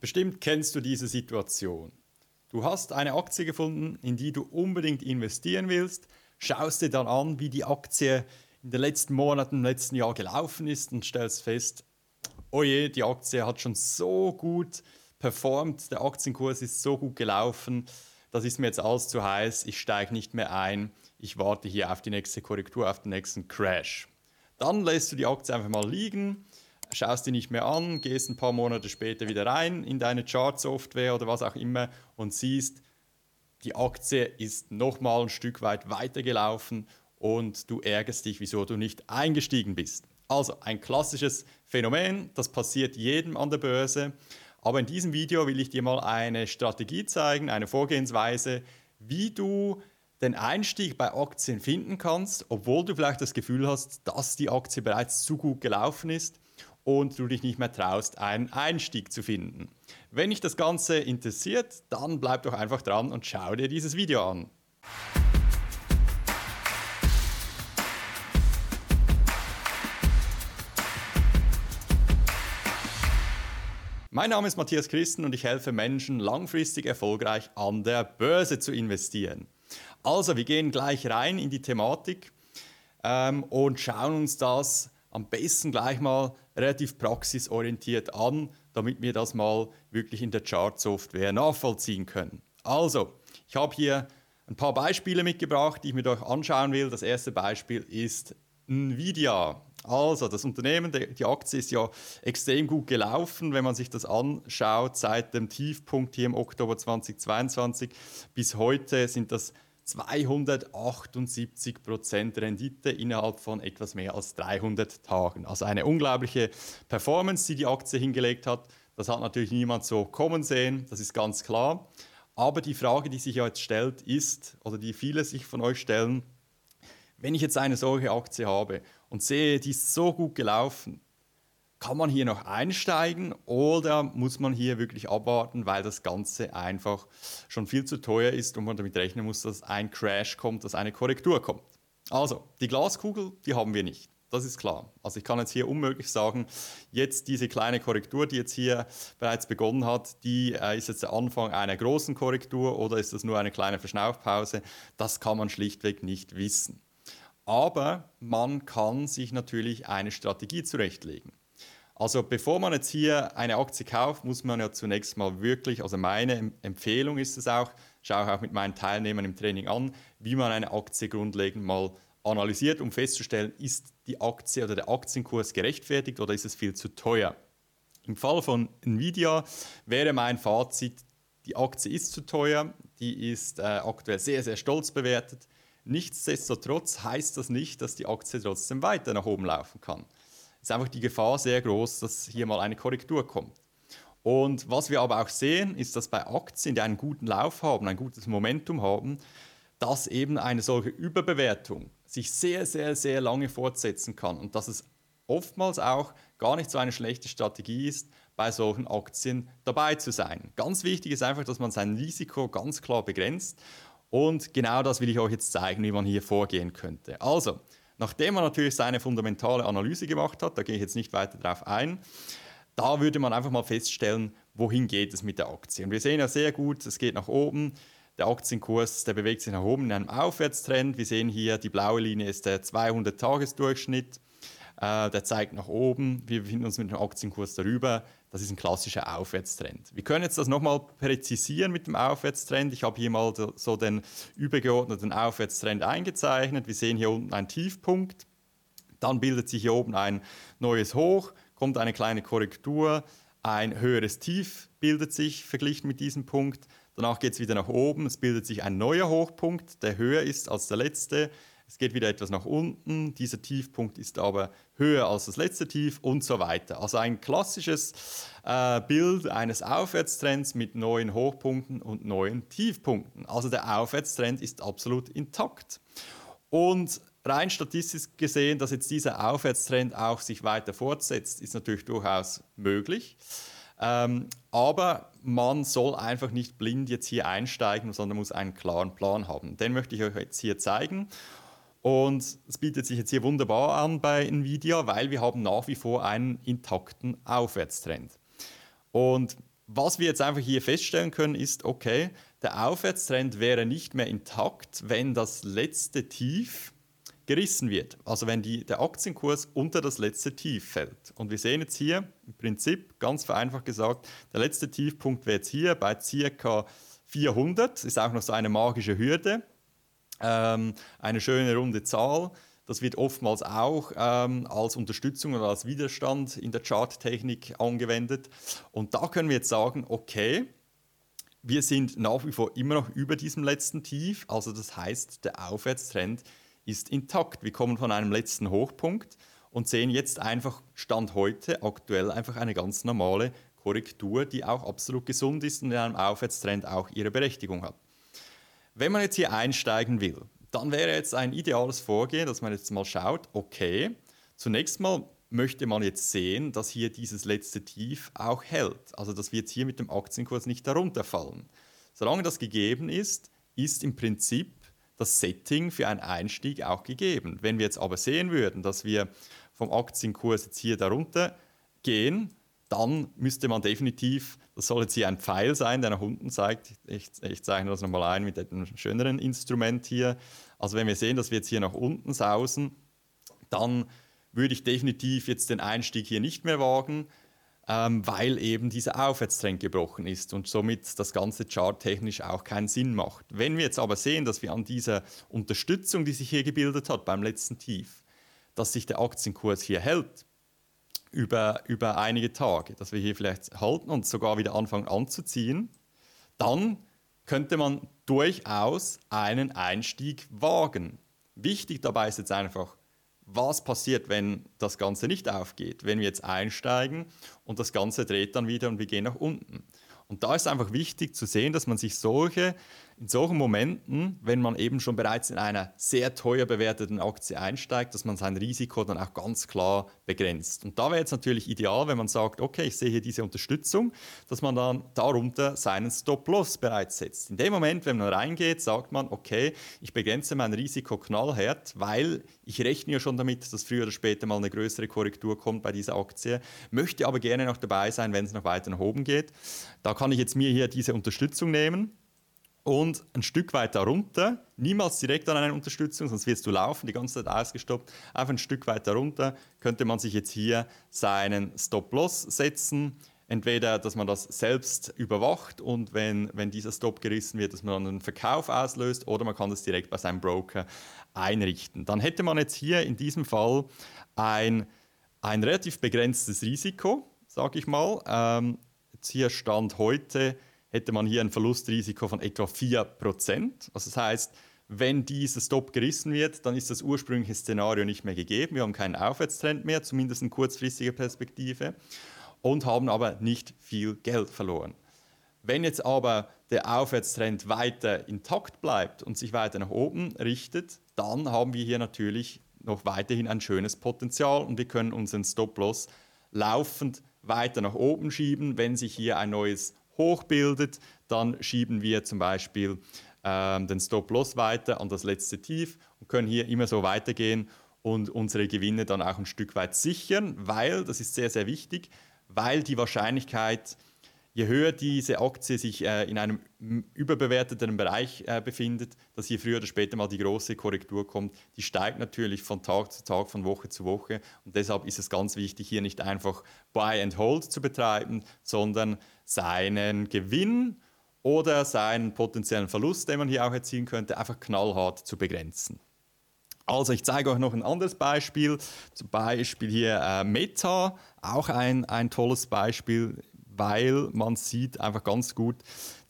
Bestimmt kennst du diese Situation. Du hast eine Aktie gefunden, in die du unbedingt investieren willst, schaust dir dann an, wie die Aktie in den letzten Monaten, im letzten Jahr gelaufen ist und stellst fest, oh je, die Aktie hat schon so gut performt, der Aktienkurs ist so gut gelaufen, das ist mir jetzt alles zu heiß, ich steige nicht mehr ein, ich warte hier auf die nächste Korrektur, auf den nächsten Crash. Dann lässt du die Aktie einfach mal liegen, schaust die nicht mehr an, gehst ein paar Monate später wieder rein in deine Chart-Software oder was auch immer und siehst, die Aktie ist nochmal ein Stück weit weitergelaufen und du ärgerst dich, wieso du nicht eingestiegen bist. Also ein klassisches Phänomen, das passiert jedem an der Börse. Aber in diesem Video will ich dir mal eine Strategie zeigen, eine Vorgehensweise, wie du den Einstieg bei Aktien finden kannst, obwohl du vielleicht das Gefühl hast, dass die Aktie bereits zu gut gelaufen ist und du dich nicht mehr traust, einen Einstieg zu finden. Wenn dich das Ganze interessiert, dann bleib doch einfach dran und schau dir dieses Video an. Mein Name ist Matthias Christen und ich helfe Menschen langfristig erfolgreich an der Börse zu investieren. Also, wir gehen gleich rein in die Thematik ähm, und schauen uns das am besten gleich mal relativ praxisorientiert an, damit wir das mal wirklich in der Chart-Software nachvollziehen können. Also, ich habe hier ein paar Beispiele mitgebracht, die ich mir euch anschauen will. Das erste Beispiel ist Nvidia. Also, das Unternehmen, die Aktie ist ja extrem gut gelaufen, wenn man sich das anschaut. Seit dem Tiefpunkt hier im Oktober 2022 bis heute sind das 278% Rendite innerhalb von etwas mehr als 300 Tagen. Also eine unglaubliche Performance, die die Aktie hingelegt hat. Das hat natürlich niemand so kommen sehen, das ist ganz klar. Aber die Frage, die sich jetzt stellt, ist, oder die viele sich von euch stellen, wenn ich jetzt eine solche Aktie habe und sehe, die ist so gut gelaufen, kann man hier noch einsteigen oder muss man hier wirklich abwarten, weil das Ganze einfach schon viel zu teuer ist und man damit rechnen muss, dass ein Crash kommt, dass eine Korrektur kommt? Also, die Glaskugel, die haben wir nicht. Das ist klar. Also ich kann jetzt hier unmöglich sagen, jetzt diese kleine Korrektur, die jetzt hier bereits begonnen hat, die äh, ist jetzt der Anfang einer großen Korrektur oder ist das nur eine kleine Verschnaufpause? Das kann man schlichtweg nicht wissen. Aber man kann sich natürlich eine Strategie zurechtlegen. Also bevor man jetzt hier eine Aktie kauft, muss man ja zunächst mal wirklich, also meine Empfehlung ist es auch, schaue auch mit meinen Teilnehmern im Training an, wie man eine Aktie grundlegend mal analysiert, um festzustellen, ist die Aktie oder der Aktienkurs gerechtfertigt oder ist es viel zu teuer. Im Fall von Nvidia wäre mein Fazit, die Aktie ist zu teuer, die ist äh, aktuell sehr, sehr stolz bewertet. Nichtsdestotrotz heißt das nicht, dass die Aktie trotzdem weiter nach oben laufen kann ist einfach die Gefahr sehr groß, dass hier mal eine Korrektur kommt. Und was wir aber auch sehen, ist, dass bei Aktien, die einen guten Lauf haben, ein gutes Momentum haben, dass eben eine solche Überbewertung sich sehr, sehr, sehr lange fortsetzen kann und dass es oftmals auch gar nicht so eine schlechte Strategie ist, bei solchen Aktien dabei zu sein. Ganz wichtig ist einfach, dass man sein Risiko ganz klar begrenzt und genau das will ich euch jetzt zeigen, wie man hier vorgehen könnte. Also, Nachdem man natürlich seine fundamentale Analyse gemacht hat, da gehe ich jetzt nicht weiter drauf ein, da würde man einfach mal feststellen, wohin geht es mit der Aktie. Und wir sehen ja sehr gut, es geht nach oben. Der Aktienkurs, der bewegt sich nach oben in einem Aufwärtstrend. Wir sehen hier, die blaue Linie ist der 200-Tages-Durchschnitt. Äh, der zeigt nach oben. Wir befinden uns mit dem Aktienkurs darüber. Das ist ein klassischer Aufwärtstrend. Wir können jetzt das nochmal präzisieren mit dem Aufwärtstrend. Ich habe hier mal so den übergeordneten Aufwärtstrend eingezeichnet. Wir sehen hier unten einen Tiefpunkt. Dann bildet sich hier oben ein neues Hoch, kommt eine kleine Korrektur, ein höheres Tief bildet sich verglichen mit diesem Punkt. Danach geht es wieder nach oben, es bildet sich ein neuer Hochpunkt, der höher ist als der letzte. Es geht wieder etwas nach unten, dieser Tiefpunkt ist aber höher als das letzte Tief und so weiter. Also ein klassisches äh, Bild eines Aufwärtstrends mit neuen Hochpunkten und neuen Tiefpunkten. Also der Aufwärtstrend ist absolut intakt. Und rein statistisch gesehen, dass jetzt dieser Aufwärtstrend auch sich weiter fortsetzt, ist natürlich durchaus möglich. Ähm, aber man soll einfach nicht blind jetzt hier einsteigen, sondern muss einen klaren Plan haben. Den möchte ich euch jetzt hier zeigen. Und es bietet sich jetzt hier wunderbar an bei Nvidia, weil wir haben nach wie vor einen intakten Aufwärtstrend. Und was wir jetzt einfach hier feststellen können, ist, okay, der Aufwärtstrend wäre nicht mehr intakt, wenn das letzte Tief gerissen wird. Also wenn die, der Aktienkurs unter das letzte Tief fällt. Und wir sehen jetzt hier im Prinzip, ganz vereinfacht gesagt, der letzte Tiefpunkt wäre jetzt hier bei ca. 400, ist auch noch so eine magische Hürde, ähm, eine schöne runde Zahl. Das wird oftmals auch ähm, als Unterstützung oder als Widerstand in der Charttechnik angewendet. Und da können wir jetzt sagen, okay, wir sind nach wie vor immer noch über diesem letzten Tief. Also das heißt, der Aufwärtstrend ist intakt. Wir kommen von einem letzten Hochpunkt und sehen jetzt einfach Stand heute aktuell einfach eine ganz normale Korrektur, die auch absolut gesund ist und in einem Aufwärtstrend auch ihre Berechtigung hat. Wenn man jetzt hier einsteigen will, dann wäre jetzt ein ideales Vorgehen, dass man jetzt mal schaut, okay, zunächst mal möchte man jetzt sehen, dass hier dieses letzte Tief auch hält. Also dass wir jetzt hier mit dem Aktienkurs nicht darunter fallen. Solange das gegeben ist, ist im Prinzip das Setting für einen Einstieg auch gegeben. Wenn wir jetzt aber sehen würden, dass wir vom Aktienkurs jetzt hier darunter gehen, dann müsste man definitiv, das soll jetzt hier ein Pfeil sein, der nach unten zeigt. Ich, ich zeichne das nochmal ein mit einem schöneren Instrument hier. Also wenn wir sehen, dass wir jetzt hier nach unten sausen, dann würde ich definitiv jetzt den Einstieg hier nicht mehr wagen, ähm, weil eben dieser Aufwärtstrend gebrochen ist und somit das ganze Chart technisch auch keinen Sinn macht. Wenn wir jetzt aber sehen, dass wir an dieser Unterstützung, die sich hier gebildet hat beim letzten Tief, dass sich der Aktienkurs hier hält, über, über einige Tage, dass wir hier vielleicht halten und sogar wieder anfangen anzuziehen, dann könnte man durchaus einen Einstieg wagen. Wichtig dabei ist jetzt einfach, was passiert, wenn das Ganze nicht aufgeht, wenn wir jetzt einsteigen und das Ganze dreht dann wieder und wir gehen nach unten. Und da ist einfach wichtig zu sehen, dass man sich solche in solchen Momenten, wenn man eben schon bereits in einer sehr teuer bewerteten Aktie einsteigt, dass man sein Risiko dann auch ganz klar begrenzt. Und da wäre jetzt natürlich ideal, wenn man sagt, okay, ich sehe hier diese Unterstützung, dass man dann darunter seinen Stop-Loss bereits setzt. In dem Moment, wenn man reingeht, sagt man, okay, ich begrenze mein Risiko knallhart, weil ich rechne ja schon damit, dass früher oder später mal eine größere Korrektur kommt bei dieser Aktie, möchte aber gerne noch dabei sein, wenn es noch weiter nach oben geht. Da kann ich jetzt mir hier diese Unterstützung nehmen und ein Stück weit darunter, niemals direkt an eine Unterstützung, sonst wirst du laufen, die ganze Zeit ausgestoppt, einfach ein Stück weit darunter könnte man sich jetzt hier seinen Stop-Loss setzen. Entweder, dass man das selbst überwacht und wenn, wenn dieser Stop gerissen wird, dass man dann einen Verkauf auslöst oder man kann das direkt bei seinem Broker einrichten. Dann hätte man jetzt hier in diesem Fall ein, ein relativ begrenztes Risiko, sage ich mal. Ähm, jetzt hier Stand heute hätte man hier ein Verlustrisiko von etwa 4%. Also das heißt, wenn dieser Stop gerissen wird, dann ist das ursprüngliche Szenario nicht mehr gegeben. Wir haben keinen Aufwärtstrend mehr, zumindest in kurzfristiger Perspektive, und haben aber nicht viel Geld verloren. Wenn jetzt aber der Aufwärtstrend weiter intakt bleibt und sich weiter nach oben richtet, dann haben wir hier natürlich noch weiterhin ein schönes Potenzial und wir können unseren Stop-Loss laufend weiter nach oben schieben, wenn sich hier ein neues hochbildet, dann schieben wir zum Beispiel ähm, den Stop-Loss weiter an das letzte Tief und können hier immer so weitergehen und unsere Gewinne dann auch ein Stück weit sichern, weil, das ist sehr, sehr wichtig, weil die Wahrscheinlichkeit, je höher diese Aktie sich äh, in einem überbewerteten Bereich äh, befindet, dass hier früher oder später mal die große Korrektur kommt, die steigt natürlich von Tag zu Tag, von Woche zu Woche. Und deshalb ist es ganz wichtig, hier nicht einfach Buy and Hold zu betreiben, sondern seinen Gewinn oder seinen potenziellen Verlust, den man hier auch erzielen könnte, einfach knallhart zu begrenzen. Also ich zeige euch noch ein anderes Beispiel, zum Beispiel hier äh, Meta, auch ein, ein tolles Beispiel weil man sieht einfach ganz gut,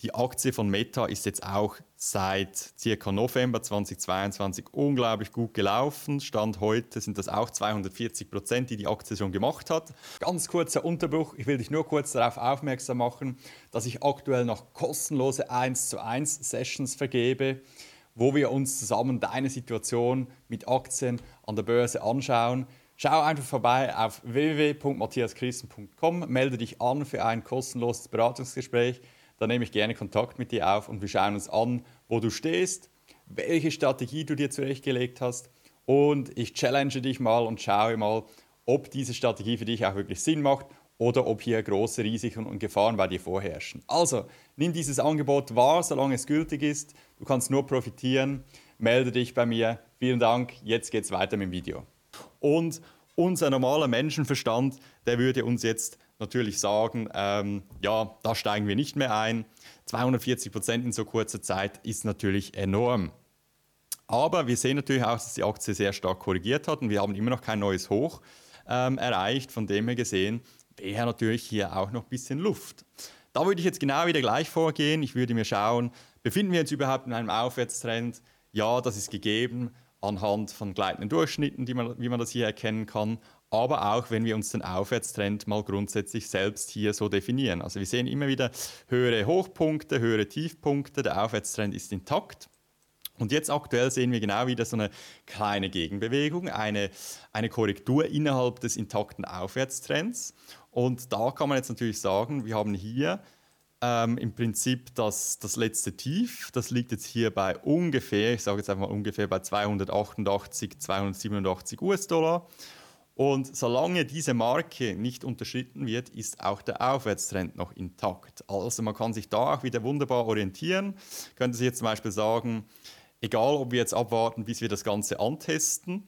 die Aktie von Meta ist jetzt auch seit circa November 2022 unglaublich gut gelaufen. Stand heute sind das auch 240 Prozent, die die Aktie schon gemacht hat. Ganz kurzer Unterbruch, ich will dich nur kurz darauf aufmerksam machen, dass ich aktuell noch kostenlose 1 zu 1 Sessions vergebe wo wir uns zusammen deine Situation mit Aktien an der Börse anschauen. Schau einfach vorbei auf www.matthiaschristen.com, melde dich an für ein kostenloses Beratungsgespräch. Da nehme ich gerne Kontakt mit dir auf und wir schauen uns an, wo du stehst, welche Strategie du dir zurechtgelegt hast und ich challenge dich mal und schaue mal, ob diese Strategie für dich auch wirklich Sinn macht oder ob hier große Risiken und Gefahren bei dir vorherrschen. Also, nimm dieses Angebot wahr, solange es gültig ist. Du kannst nur profitieren. Melde dich bei mir. Vielen Dank. Jetzt geht es weiter mit dem Video. Und unser normaler Menschenverstand, der würde uns jetzt natürlich sagen, ähm, ja, da steigen wir nicht mehr ein. 240 Prozent in so kurzer Zeit ist natürlich enorm. Aber wir sehen natürlich auch, dass die Aktie sehr stark korrigiert hat und wir haben immer noch kein neues Hoch ähm, erreicht. Von dem her gesehen wäre natürlich hier auch noch ein bisschen Luft. Da würde ich jetzt genau wieder gleich vorgehen. Ich würde mir schauen, befinden wir uns überhaupt in einem Aufwärtstrend? Ja, das ist gegeben anhand von gleitenden Durchschnitten, man, wie man das hier erkennen kann aber auch wenn wir uns den Aufwärtstrend mal grundsätzlich selbst hier so definieren. Also wir sehen immer wieder höhere Hochpunkte, höhere Tiefpunkte, der Aufwärtstrend ist intakt. Und jetzt aktuell sehen wir genau wieder so eine kleine Gegenbewegung, eine, eine Korrektur innerhalb des intakten Aufwärtstrends. Und da kann man jetzt natürlich sagen, wir haben hier ähm, im Prinzip das, das letzte Tief. Das liegt jetzt hier bei ungefähr, ich sage jetzt einfach mal ungefähr bei 288, 287 US-Dollar. Und solange diese Marke nicht unterschritten wird, ist auch der Aufwärtstrend noch intakt. Also man kann sich da auch wieder wunderbar orientieren. Könnte sich jetzt zum Beispiel sagen, egal ob wir jetzt abwarten, bis wir das Ganze antesten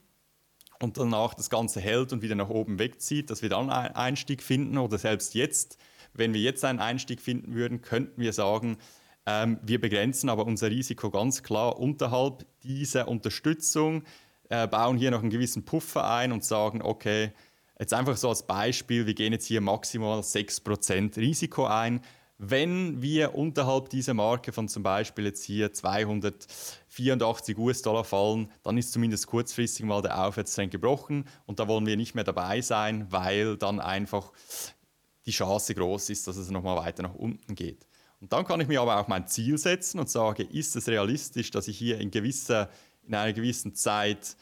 und danach das Ganze hält und wieder nach oben wegzieht, dass wir dann einen Einstieg finden oder selbst jetzt, wenn wir jetzt einen Einstieg finden würden, könnten wir sagen, ähm, wir begrenzen aber unser Risiko ganz klar unterhalb dieser Unterstützung äh, bauen hier noch einen gewissen Puffer ein und sagen, okay, jetzt einfach so als Beispiel, wir gehen jetzt hier maximal 6% Risiko ein. Wenn wir unterhalb dieser Marke von zum Beispiel jetzt hier 284 US-Dollar fallen, dann ist zumindest kurzfristig mal der Aufwärtstrend gebrochen und da wollen wir nicht mehr dabei sein, weil dann einfach die Chance groß ist, dass es nochmal weiter nach unten geht. Und dann kann ich mir aber auch mein Ziel setzen und sage, ist es realistisch, dass ich hier in gewisser in einer gewissen Zeit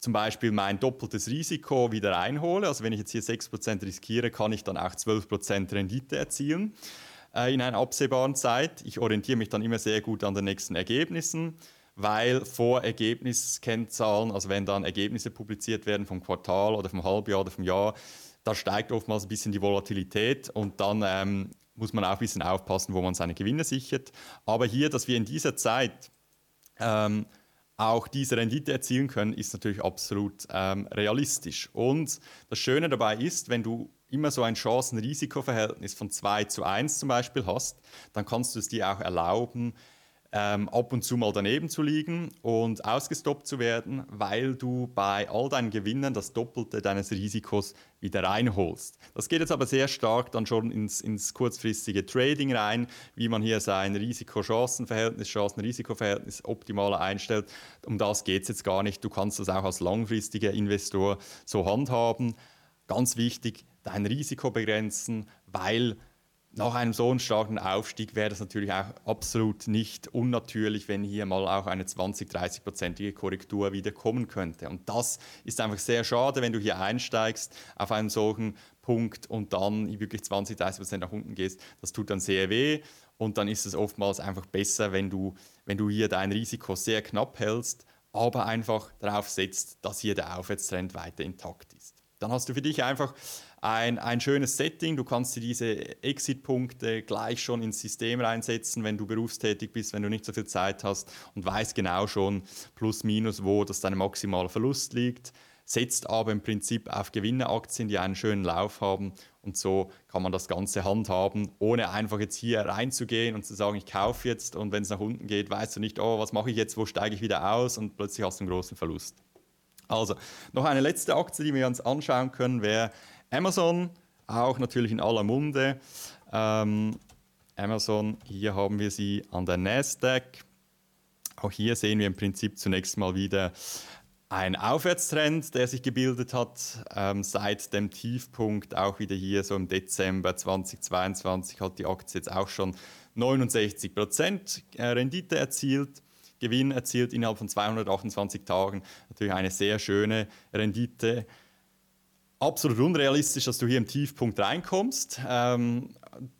zum Beispiel mein doppeltes Risiko wieder einhole. Also wenn ich jetzt hier 6% riskiere, kann ich dann auch 12% Rendite erzielen äh, in einer absehbaren Zeit. Ich orientiere mich dann immer sehr gut an den nächsten Ergebnissen, weil vor Ergebniskennzahlen, also wenn dann Ergebnisse publiziert werden vom Quartal oder vom Halbjahr oder vom Jahr, da steigt oftmals ein bisschen die Volatilität und dann ähm, muss man auch ein bisschen aufpassen, wo man seine Gewinne sichert. Aber hier, dass wir in dieser Zeit ähm, auch diese Rendite erzielen können, ist natürlich absolut ähm, realistisch. Und das Schöne dabei ist, wenn du immer so ein Chancen-Risiko-Verhältnis von 2 zu 1 zum Beispiel hast, dann kannst du es dir auch erlauben, ähm, ab und zu mal daneben zu liegen und ausgestoppt zu werden, weil du bei all deinen Gewinnen das Doppelte deines Risikos wieder reinholst. Das geht jetzt aber sehr stark dann schon ins, ins kurzfristige Trading rein, wie man hier sein Risiko-Chancen-Verhältnis, Chancen-Risiko-Verhältnis optimaler einstellt. Um das geht es jetzt gar nicht. Du kannst das auch als langfristiger Investor so handhaben. Ganz wichtig, dein Risiko begrenzen, weil nach einem so starken Aufstieg wäre das natürlich auch absolut nicht unnatürlich, wenn hier mal auch eine 20-30-prozentige Korrektur wieder kommen könnte. Und das ist einfach sehr schade, wenn du hier einsteigst auf einen solchen Punkt und dann wirklich 20-30 Prozent nach unten gehst. Das tut dann sehr weh und dann ist es oftmals einfach besser, wenn du, wenn du hier dein Risiko sehr knapp hältst, aber einfach darauf setzt, dass hier der Aufwärtstrend weiter intakt ist. Dann hast du für dich einfach ein, ein schönes Setting. Du kannst dir diese Exit-Punkte gleich schon ins System reinsetzen, wenn du berufstätig bist, wenn du nicht so viel Zeit hast und weißt genau schon plus minus, wo das dein maximaler Verlust liegt. Setzt aber im Prinzip auf Gewinneraktien, die einen schönen Lauf haben und so kann man das Ganze handhaben, ohne einfach jetzt hier reinzugehen und zu sagen, ich kaufe jetzt und wenn es nach unten geht, weißt du nicht, oh, was mache ich jetzt, wo steige ich wieder aus und plötzlich hast du einen großen Verlust. Also, noch eine letzte Aktie, die wir uns anschauen können, wäre Amazon, auch natürlich in aller Munde. Ähm, Amazon, hier haben wir sie an der Nasdaq. Auch hier sehen wir im Prinzip zunächst mal wieder einen Aufwärtstrend, der sich gebildet hat. Ähm, seit dem Tiefpunkt, auch wieder hier so im Dezember 2022, hat die Aktie jetzt auch schon 69 Prozent äh, Rendite erzielt. Gewinn erzielt innerhalb von 228 Tagen. Natürlich eine sehr schöne Rendite absolut unrealistisch, dass du hier im Tiefpunkt reinkommst. Ähm,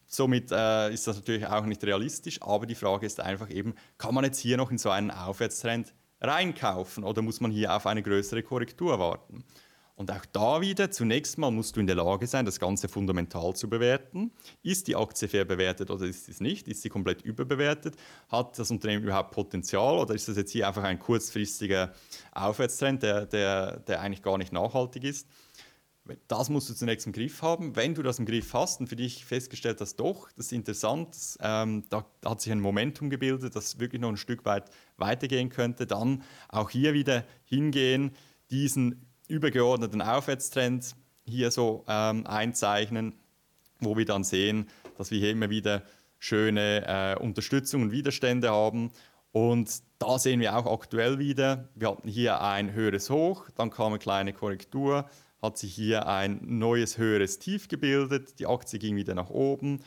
somit äh, ist das natürlich auch nicht realistisch, aber die Frage ist einfach eben, kann man jetzt hier noch in so einen Aufwärtstrend reinkaufen oder muss man hier auf eine größere Korrektur warten? Und auch da wieder, zunächst mal musst du in der Lage sein, das Ganze fundamental zu bewerten. Ist die Aktie fair bewertet oder ist sie nicht? Ist sie komplett überbewertet? Hat das Unternehmen überhaupt Potenzial oder ist das jetzt hier einfach ein kurzfristiger Aufwärtstrend, der, der, der eigentlich gar nicht nachhaltig ist? Das musst du zunächst im Griff haben. Wenn du das im Griff hast und für dich festgestellt hast, doch, das ist interessant, ähm, da hat sich ein Momentum gebildet, das wirklich noch ein Stück weit weitergehen könnte, dann auch hier wieder hingehen, diesen übergeordneten Aufwärtstrend hier so ähm, einzeichnen, wo wir dann sehen, dass wir hier immer wieder schöne äh, Unterstützung und Widerstände haben. Und da sehen wir auch aktuell wieder, wir hatten hier ein höheres Hoch, dann kam eine kleine Korrektur, hat sich hier ein neues höheres Tief gebildet, die Aktie ging wieder nach oben.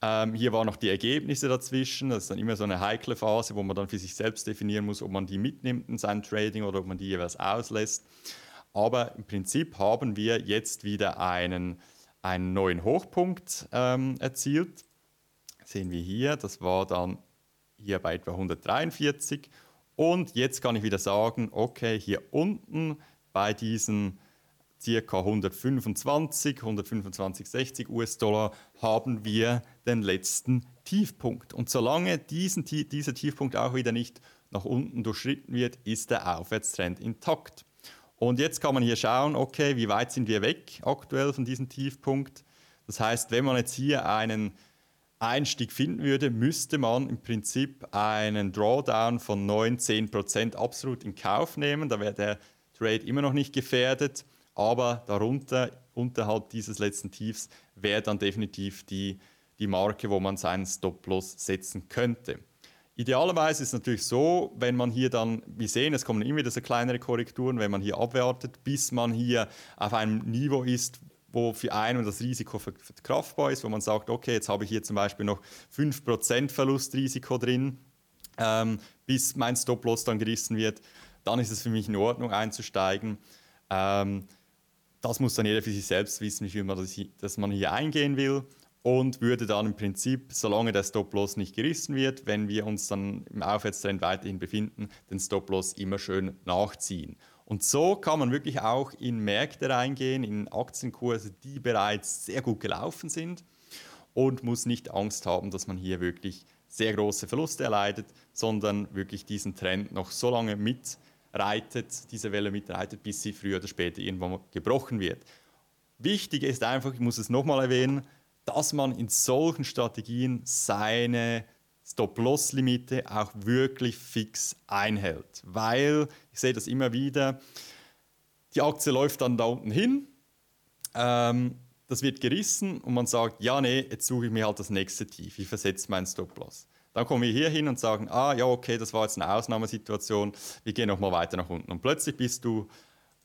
Ähm, hier waren noch die Ergebnisse dazwischen. Das ist dann immer so eine heikle Phase, wo man dann für sich selbst definieren muss, ob man die mitnimmt in sein Trading oder ob man die jeweils auslässt. Aber im Prinzip haben wir jetzt wieder einen, einen neuen Hochpunkt ähm, erzielt. Sehen wir hier, das war dann hier bei etwa 143. Und jetzt kann ich wieder sagen, okay, hier unten bei diesen ca. 125, 125, 60 US-Dollar haben wir den letzten Tiefpunkt. Und solange diesen, dieser Tiefpunkt auch wieder nicht nach unten durchschritten wird, ist der Aufwärtstrend intakt. Und jetzt kann man hier schauen, okay, wie weit sind wir weg aktuell von diesem Tiefpunkt. Das heißt, wenn man jetzt hier einen Einstieg finden würde, müsste man im Prinzip einen Drawdown von 9, 10 Prozent absolut in Kauf nehmen. Da wäre der Trade immer noch nicht gefährdet, aber darunter, unterhalb dieses letzten Tiefs, wäre dann definitiv die, die Marke, wo man seinen Stop-Loss setzen könnte. Idealerweise ist es natürlich so, wenn man hier dann, wir sehen, es kommen immer wieder so kleinere Korrekturen, wenn man hier abwartet, bis man hier auf einem Niveau ist, wo für einen das Risiko verkraftbar ist, wo man sagt, okay, jetzt habe ich hier zum Beispiel noch 5% Verlustrisiko drin, ähm, bis mein Stop-Loss dann gerissen wird, dann ist es für mich in Ordnung einzusteigen. Ähm, das muss dann jeder für sich selbst wissen, wie viel man das, dass man hier eingehen will und würde dann im Prinzip, solange der Stop-Loss nicht gerissen wird, wenn wir uns dann im Aufwärtstrend weiterhin befinden, den Stop-Loss immer schön nachziehen. Und so kann man wirklich auch in Märkte reingehen, in Aktienkurse, die bereits sehr gut gelaufen sind und muss nicht Angst haben, dass man hier wirklich sehr große Verluste erleidet, sondern wirklich diesen Trend noch so lange mitreitet, diese Welle mitreitet, bis sie früher oder später irgendwann gebrochen wird. Wichtig ist einfach, ich muss es nochmal erwähnen, dass man in solchen Strategien seine Stop-Loss-Limite auch wirklich fix einhält. Weil, ich sehe das immer wieder, die Aktie läuft dann da unten hin, ähm, das wird gerissen und man sagt, ja, nee, jetzt suche ich mir halt das nächste Tief, ich versetze meinen Stop-Loss. Dann kommen wir hier hin und sagen, ah ja, okay, das war jetzt eine Ausnahmesituation, wir gehen nochmal weiter nach unten. Und plötzlich bist du,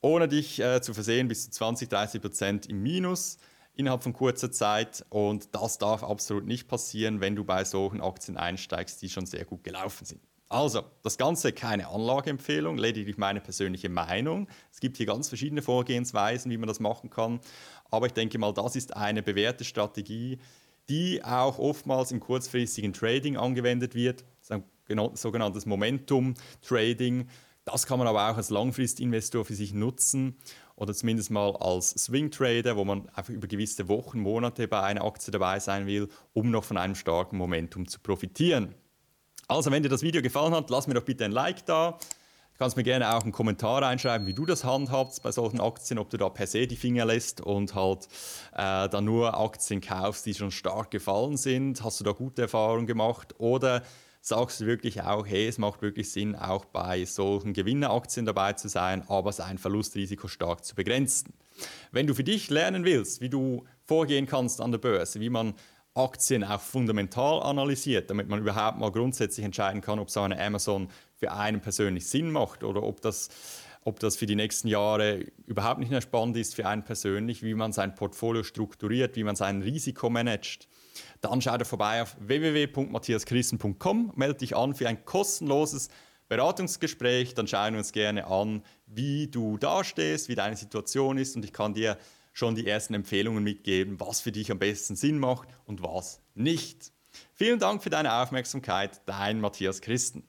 ohne dich äh, zu versehen, bis zu 20, 30 Prozent im Minus innerhalb von kurzer Zeit. Und das darf absolut nicht passieren, wenn du bei solchen Aktien einsteigst, die schon sehr gut gelaufen sind. Also, das Ganze keine Anlageempfehlung, lediglich meine persönliche Meinung. Es gibt hier ganz verschiedene Vorgehensweisen, wie man das machen kann. Aber ich denke mal, das ist eine bewährte Strategie, die auch oftmals im kurzfristigen Trading angewendet wird, sogenanntes Momentum-Trading. Das kann man aber auch als Langfristinvestor für sich nutzen oder zumindest mal als Swing Trader, wo man einfach über gewisse Wochen, Monate bei einer Aktie dabei sein will, um noch von einem starken Momentum zu profitieren. Also, wenn dir das Video gefallen hat, lass mir doch bitte ein Like da. Du kannst mir gerne auch einen Kommentar reinschreiben, wie du das handhabst bei solchen Aktien, ob du da per se die Finger lässt und halt äh, dann nur Aktien kaufst, die schon stark gefallen sind. Hast du da gute Erfahrungen gemacht oder sagst du wirklich auch, hey, es macht wirklich Sinn, auch bei solchen Gewinneraktien dabei zu sein, aber sein Verlustrisiko stark zu begrenzen. Wenn du für dich lernen willst, wie du vorgehen kannst an der Börse, wie man Aktien auch fundamental analysiert, damit man überhaupt mal grundsätzlich entscheiden kann, ob so eine Amazon für einen persönlich Sinn macht oder ob das, ob das für die nächsten Jahre überhaupt nicht mehr spannend ist für einen persönlich, wie man sein Portfolio strukturiert, wie man sein Risiko managt. Dann schau dir vorbei auf www.matthiaschrissen.com, melde dich an für ein kostenloses Beratungsgespräch, dann schauen wir uns gerne an, wie du dastehst, wie deine Situation ist und ich kann dir schon die ersten Empfehlungen mitgeben, was für dich am besten Sinn macht und was nicht. Vielen Dank für deine Aufmerksamkeit, dein Matthias Christen.